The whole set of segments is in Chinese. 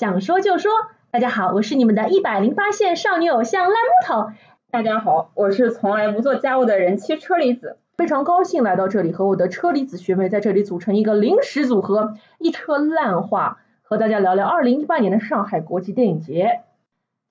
想说就说。大家好，我是你们的一百零八线少女偶像烂木头。大家好，我是从来不做家务的人妻车厘子。非常高兴来到这里，和我的车厘子学妹在这里组成一个临时组合，一车烂话，和大家聊聊二零一八年的上海国际电影节。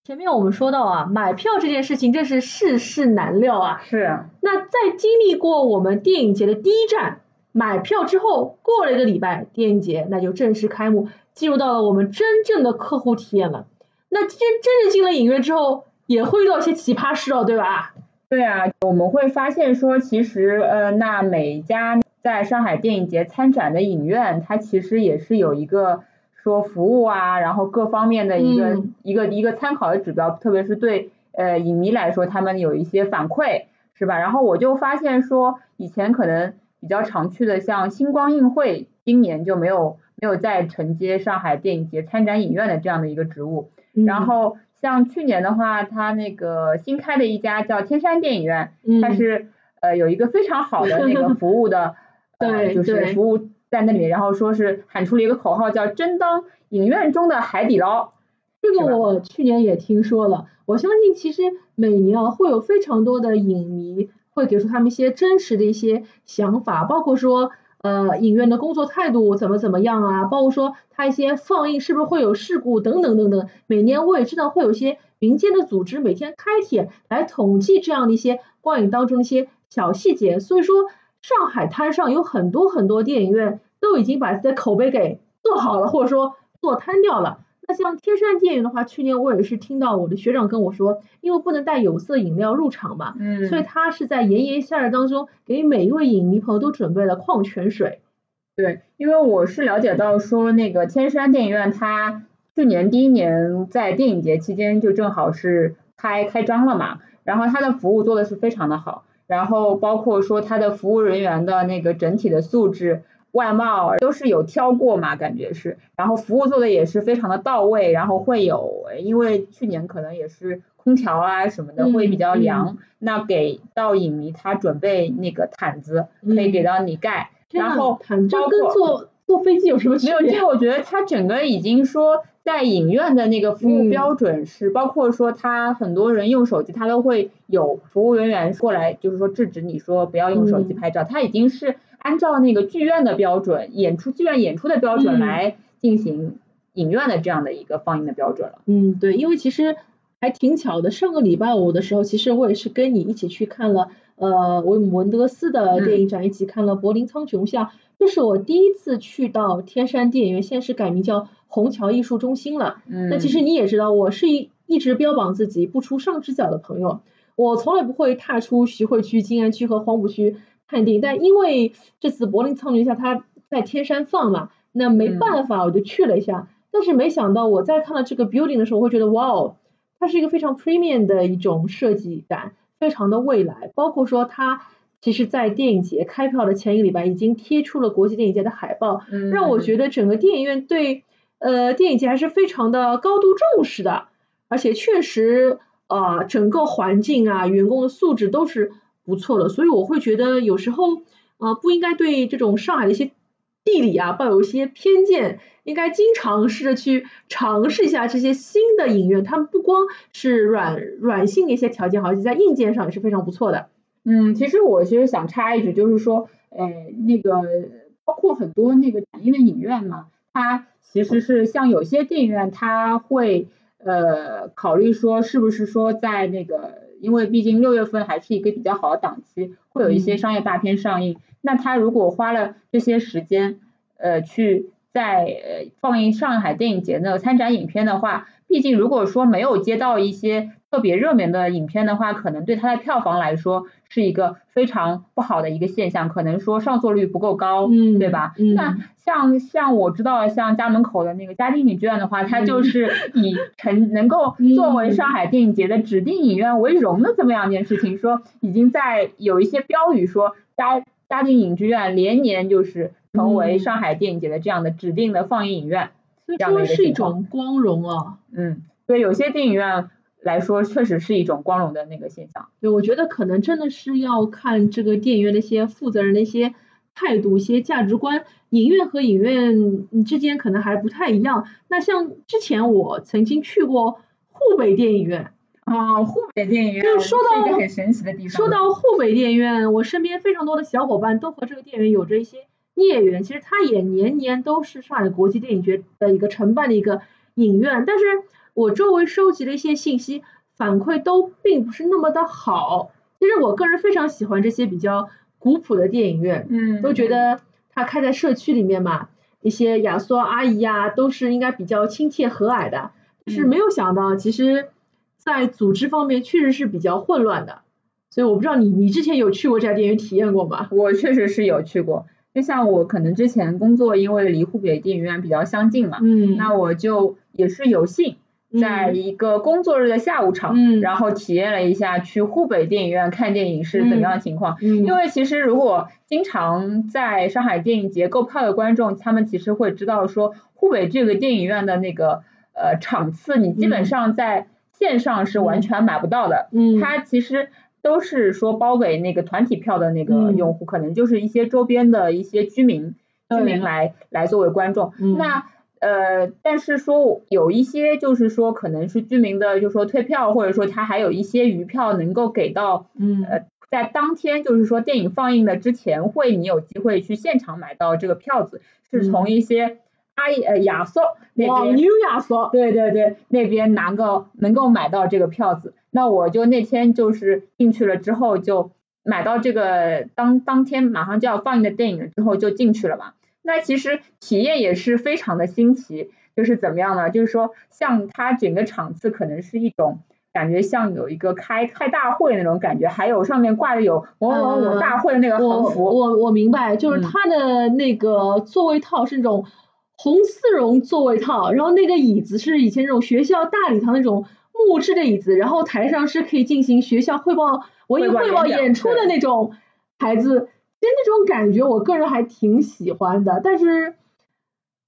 前面我们说到啊，买票这件事情真是世事难料啊。是。那在经历过我们电影节的第一站买票之后，过了一个礼拜，电影节那就正式开幕。进入到了我们真正的客户体验了。那真真正进了影院之后，也会遇到一些奇葩事哦，对吧？对啊，我们会发现说，其实呃，那每家在上海电影节参展的影院，它其实也是有一个说服务啊，然后各方面的一个一个一个参考的指标，特别是对呃影迷来说，他们有一些反馈，是吧？然后我就发现说，以前可能比较常去的像星光映会，今年就没有。没有再承接上海电影节参展影院的这样的一个职务，然后像去年的话，他那个新开的一家叫天山电影院，它是呃有一个非常好的那个服务的，对，就是服务在那里，然后说是喊出了一个口号叫“真当影院中的海底捞”，这个我去年也听说了，我相信其实每年啊会有非常多的影迷会给出他们一些真实的一些想法，包括说。呃，影院的工作态度怎么怎么样啊？包括说他一些放映是不是会有事故等等等等。每年我也知道会有一些民间的组织每天开帖来统计这样的一些观影当中的一些小细节。所以说，上海滩上有很多很多电影院都已经把自己的口碑给做好了，或者说做瘫掉了。那像天山电影的话，去年我也是听到我的学长跟我说，因为不能带有色饮料入场嘛，嗯，所以他是在炎炎夏日当中给每一位影迷朋友都准备了矿泉水。对，因为我是了解到说那个天山电影院，它去年第一年在电影节期间就正好是开开张了嘛，然后它的服务做的是非常的好，然后包括说它的服务人员的那个整体的素质。外貌都是有挑过嘛，感觉是，然后服务做的也是非常的到位，然后会有，因为去年可能也是空调啊什么的会比较凉，那给到影迷他准备那个毯子，可以给到你盖，然后这跟坐坐飞机有什么区别？没有，这我觉得他整个已经说在影院的那个服务标准是，包括说他很多人用手机，他都会有服务人员过来，就是说制止你说不要用手机拍照，他已经是。按照那个剧院的标准，演出剧院演出的标准来进行影院的这样的一个放映的标准了。嗯，对，因为其实还挺巧的，上个礼拜五的时候，其实我也是跟你一起去看了呃文文德斯的电影展，一起看了柏林苍穹下，这是我第一次去到天山电影院，现在是改名叫虹桥艺术中心了。嗯。那其实你也知道，我是一一直标榜自己不出上只脚的朋友，我从来不会踏出徐汇区、静安区和黄浦区。看电影，但因为这次柏林苍穹下它在天山放嘛，那没办法，我就去了一下。但是没想到我在看到这个 building 的时候，我会觉得哇哦，它是一个非常 premium 的一种设计感，非常的未来。包括说它其实，在电影节开票的前一个礼拜已经贴出了国际电影节的海报，让我觉得整个电影院对呃电影节还是非常的高度重视的，而且确实呃，整个环境啊，员工的素质都是。不错的，所以我会觉得有时候啊不应该对这种上海的一些地理啊抱有一些偏见，应该经常试着去尝试一下这些新的影院，他们不光是软软性的一些条件好，在硬件上也是非常不错的。嗯，其实我其实想插一句，就是说，呃，那个包括很多那个展映的影院嘛，它其实是像有些电影院，它会呃考虑说是不是说在那个。因为毕竟六月份还是一个比较好的档期，会有一些商业大片上映。那他如果花了这些时间，呃，去在放映上海电影节的参展影片的话，毕竟如果说没有接到一些特别热门的影片的话，可能对它的票房来说是一个非常不好的一个现象，可能说上座率不够高，嗯，对吧？那像像我知道像家门口的那个嘉定影剧院的话，它就是以成能够作为上海电影节的指定影院为荣的这么样一件事情，说已经在有一些标语说嘉嘉定影剧院连年就是成为上海电影节的这样的指定的放映影院。这说是一种光荣啊，嗯，对，有些电影院来说确实是一种光荣的那个现象。对，我觉得可能真的是要看这个电影院的一些负责人的一些态度、一些价值观，影院和影院之间可能还不太一样。那像之前我曾经去过沪北电影院。啊，沪北电影院就说到一个很神奇的地方。说到沪北电影院，我身边非常多的小伙伴都和这个电影院有着一些孽缘。其实它也年年都是上海国际电影节的一个承办的一个影院，但是我周围收集的一些信息反馈都并不是那么的好。其实我个人非常喜欢这些比较古朴的电影院，嗯，都觉得它开在社区里面嘛，一些亚索阿姨呀都是应该比较亲切和蔼的。是没有想到，其实。在组织方面确实是比较混乱的，所以我不知道你你之前有去过这家电影院体验过吗？我确实是有去过，就像我可能之前工作因为离湖北电影院比较相近嘛，嗯，那我就也是有幸在一个工作日的下午场，嗯，然后体验了一下去湖北电影院看电影是怎么样的情况，嗯，因为其实如果经常在上海电影节购票的观众，他们其实会知道说湖北这个电影院的那个呃场次，你基本上在。线上是完全买不到的，嗯，它其实都是说包给那个团体票的那个用户，可能就是一些周边的一些居民，居民来来作为观众。那呃，但是说有一些就是说可能是居民的，就是说退票，或者说他还有一些余票能够给到，嗯，呃，在当天就是说电影放映的之前，会你有机会去现场买到这个票子，是从一些。阿呃亚索那边，牛亚索，对对对，那边拿个能够买到这个票子，那我就那天就是进去了之后就买到这个当当天马上就要放映的电影之后就进去了嘛。那其实体验也是非常的新奇，就是怎么样呢？就是说像它整个场次可能是一种感觉像有一个开开大会那种感觉，还有上面挂着有某某某大会的那个横幅。我我明白，就是它的那个座位套是那种。红丝绒座位套，然后那个椅子是以前那种学校大礼堂那种木质的椅子，然后台上是可以进行学校汇报文艺汇报演出的那种台子，其实那种感觉我个人还挺喜欢的，但是，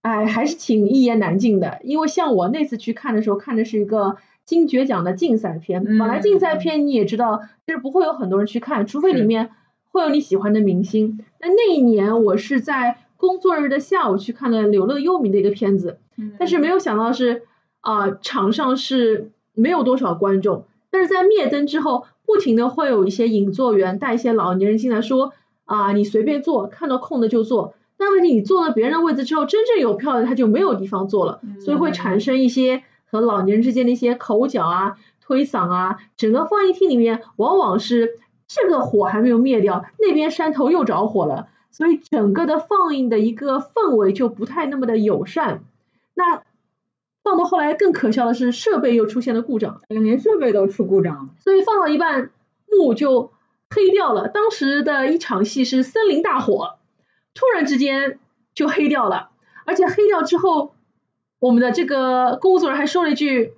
哎，还是挺一言难尽的，因为像我那次去看的时候，看的是一个金爵奖的竞赛片，本来竞赛片你也知道，就是不会有很多人去看，除非里面会有你喜欢的明星。那那一年我是在。工作日的下午去看了柳乐优弥的一个片子，但是没有想到是啊场上是没有多少观众，但是在灭灯之后，不停的会有一些引座员带一些老年人进来，说啊你随便坐，看到空的就坐。那问题你坐了别人的位置之后，真正有票的他就没有地方坐了，所以会产生一些和老年人之间的一些口角啊、推搡啊。整个放映厅里面往往是这个火还没有灭掉，那边山头又着火了。所以整个的放映的一个氛围就不太那么的友善。那放到后来更可笑的是，设备又出现了故障，连设备都出故障。所以放到一半，幕就黑掉了。当时的一场戏是森林大火，突然之间就黑掉了。而且黑掉之后，我们的这个工作人员还说了一句：“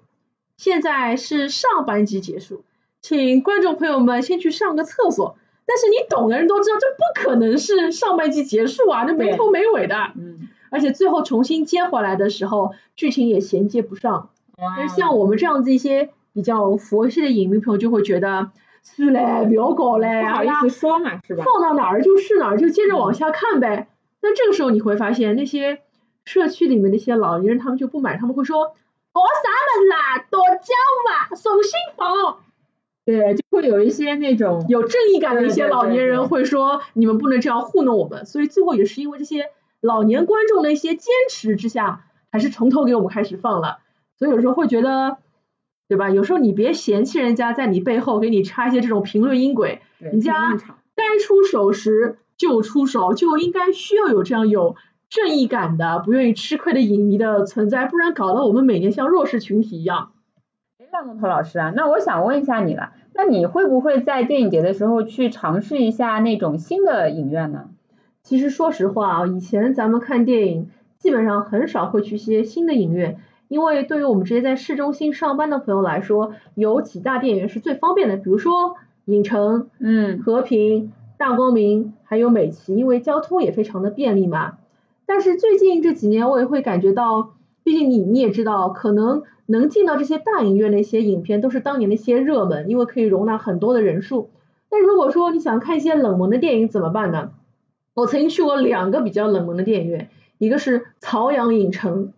现在是上班机结束，请观众朋友们先去上个厕所。”但是你懂的人都知道，这不可能是上半季结束啊，那没头没尾的。嗯。而且最后重新接回来的时候，剧情也衔接不上。但是像我们这样子一些比较佛系的影迷朋友就会觉得，是嘞，不要搞嘞，不好意思说嘛，是吧？放到哪儿就是哪儿，就接着往下看呗。那这个时候你会发现，那些社区里面那些老年人他们就不买，他们会说，搞啥么啦，多交吧，送新房。对，就会有一些那种有正义感的一些老年人会说，你们不能这样糊弄我们。所以最后也是因为这些老年观众的一些坚持之下，还是从头给我们开始放了。所以有时候会觉得，对吧？有时候你别嫌弃人家在你背后给你插一些这种评论音轨，人家该出手时就出手，就应该需要有这样有正义感的、不愿意吃亏的影迷的存在，不然搞得我们每年像弱势群体一样。大木头老师啊，那我想问一下你了，那你会不会在电影节的时候去尝试一下那种新的影院呢？其实说实话啊，以前咱们看电影基本上很少会去一些新的影院，因为对于我们这些在市中心上班的朋友来说，有几大电影院是最方便的，比如说影城、嗯，和平、大光明，还有美琪，因为交通也非常的便利嘛。但是最近这几年我也会感觉到，毕竟你你也知道，可能。能进到这些大影院的一些影片，都是当年的一些热门，因为可以容纳很多的人数。但如果说你想看一些冷门的电影怎么办呢？我曾经去过两个比较冷门的电影院，一个是朝阳影城，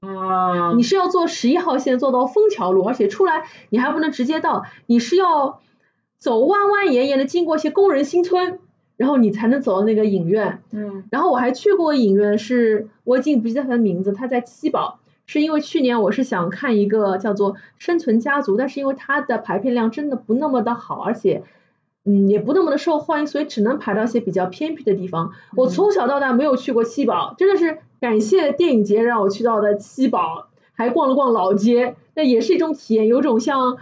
啊，你是要坐十一号线坐到枫桥路，而且出来你还不能直接到，你是要走弯弯延延的经过一些工人新村，然后你才能走到那个影院。嗯然后我还去过影院是，我已经不记得它的名字，它在七宝，是因为去年我是想看一个叫做《生存家族》，但是因为它的排片量真的不那么的好，而且嗯也不那么的受欢迎，所以只能排到一些比较偏僻的地方。我从小到大没有去过七宝，真的是感谢电影节让我去到的七宝，还逛了逛老街，那也是一种体验，有种像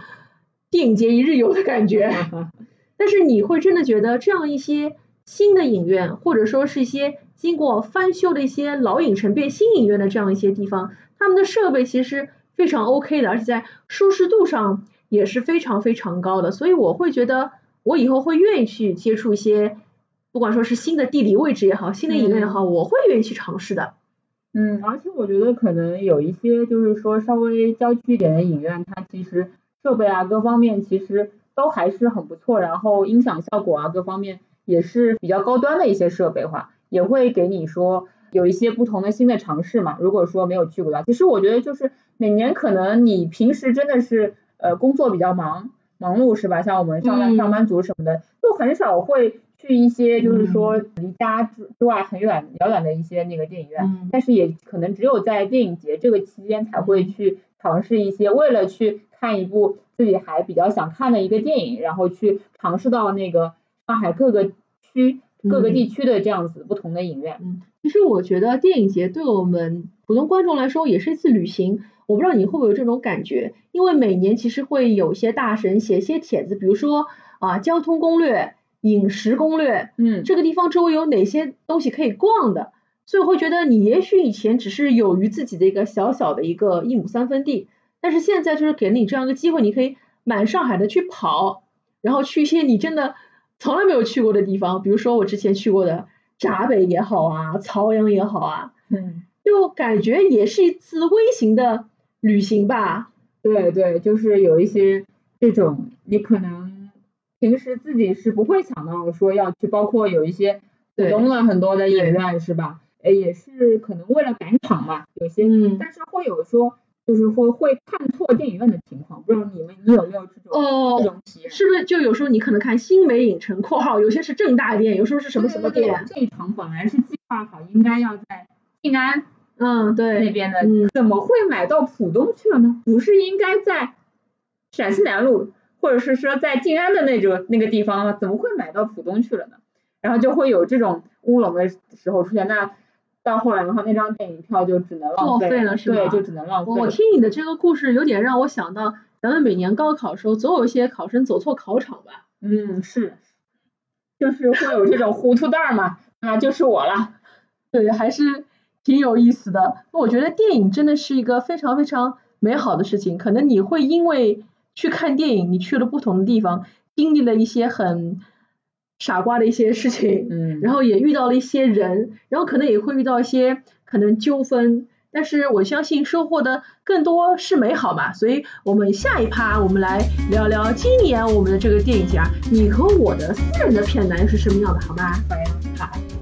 电影节一日游的感觉。但是你会真的觉得这样一些新的影院，或者说是一些经过翻修的一些老影城变新影院的这样一些地方，他们的设备其实非常 OK 的，而且在舒适度上也是非常非常高的，所以我会觉得我以后会愿意去接触一些，不管说是新的地理位置也好，新的影院也好，我会愿意去尝试的。嗯，而且我觉得可能有一些就是说稍微郊区一点的影院，它其实设备啊各方面其实都还是很不错，然后音响效果啊各方面也是比较高端的一些设备化，也会给你说有一些不同的新的尝试嘛。如果说没有去过的话，其实我觉得就是每年可能你平时真的是呃工作比较忙忙碌是吧？像我们上班嗯上班族什么的，都很少会去一些就是说离家之之外很远遥远的一些那个电影院。嗯但是也可能只有在电影节这个期间才会去尝试一些，为了去看一部自己还比较想看的一个电影，然后去尝试到那个上海各个区、各个地区的这样子不同的影院。嗯，其实我觉得电影节对我们普通观众来说也是一次旅行。我不知道你会不会有这种感觉，因为每年其实会有一些大神写一些帖子，比如说啊交通攻略、饮食攻略，嗯，这个地方周围有哪些东西可以逛的，所以我会觉得你也许以前只是有于自己的一个小小的一个一亩三分地，但是现在就是给了你这样一个机会，你可以满上海的去跑，然后去一些你真的从来没有去过的地方，比如说我之前去过的闸北也好啊，曹阳也好啊，嗯，就感觉也是一次微型的旅行吧。对对，就是有一些这种你可能平时自己是不会想到说要去，包括有一些浦对东的很多的影院是吧？呃，也是可能为了赶场嘛，有些嗯，但是会有说，就是会会看错电影院的情况，不知道你们你有没有这种哦、这哦，种体验？是不是就有时候你可能看新美影城（括号有些是正大店，有时候是什么什么对对店对这一场本来是计划好应该要在静安）？嗯对，那，边的，嗯怎么会买到浦东去了呢？不是应该在陕西南路，或者是说在静安的那种那个地方吗？怎么会买到浦东去了呢？然后就会有这种乌龙的时候出现。那到后来的话，那张电影票就只能浪作费了是吧对，就只能浪费。我听你的这个故事，有点让我想到咱们每年高考的时候，总有一些考生走错考场吧？嗯，是，就是会有这种糊涂蛋儿嘛，啊，就是我了。对，还是挺有意思的。我觉得电影真的是一个非常非常美好的事情。可能你会因为去看电影，你去了不同的地方，经历了一些很傻瓜的一些事情，嗯 然后也遇到了一些人，然后可能也会遇到一些可能纠纷。但是我相信收获的更多是美好吧，所以我们下一趴我们来聊聊今年我们的这个电影节啊，你和我的私人的片单是什么样的，好吗？好呀好。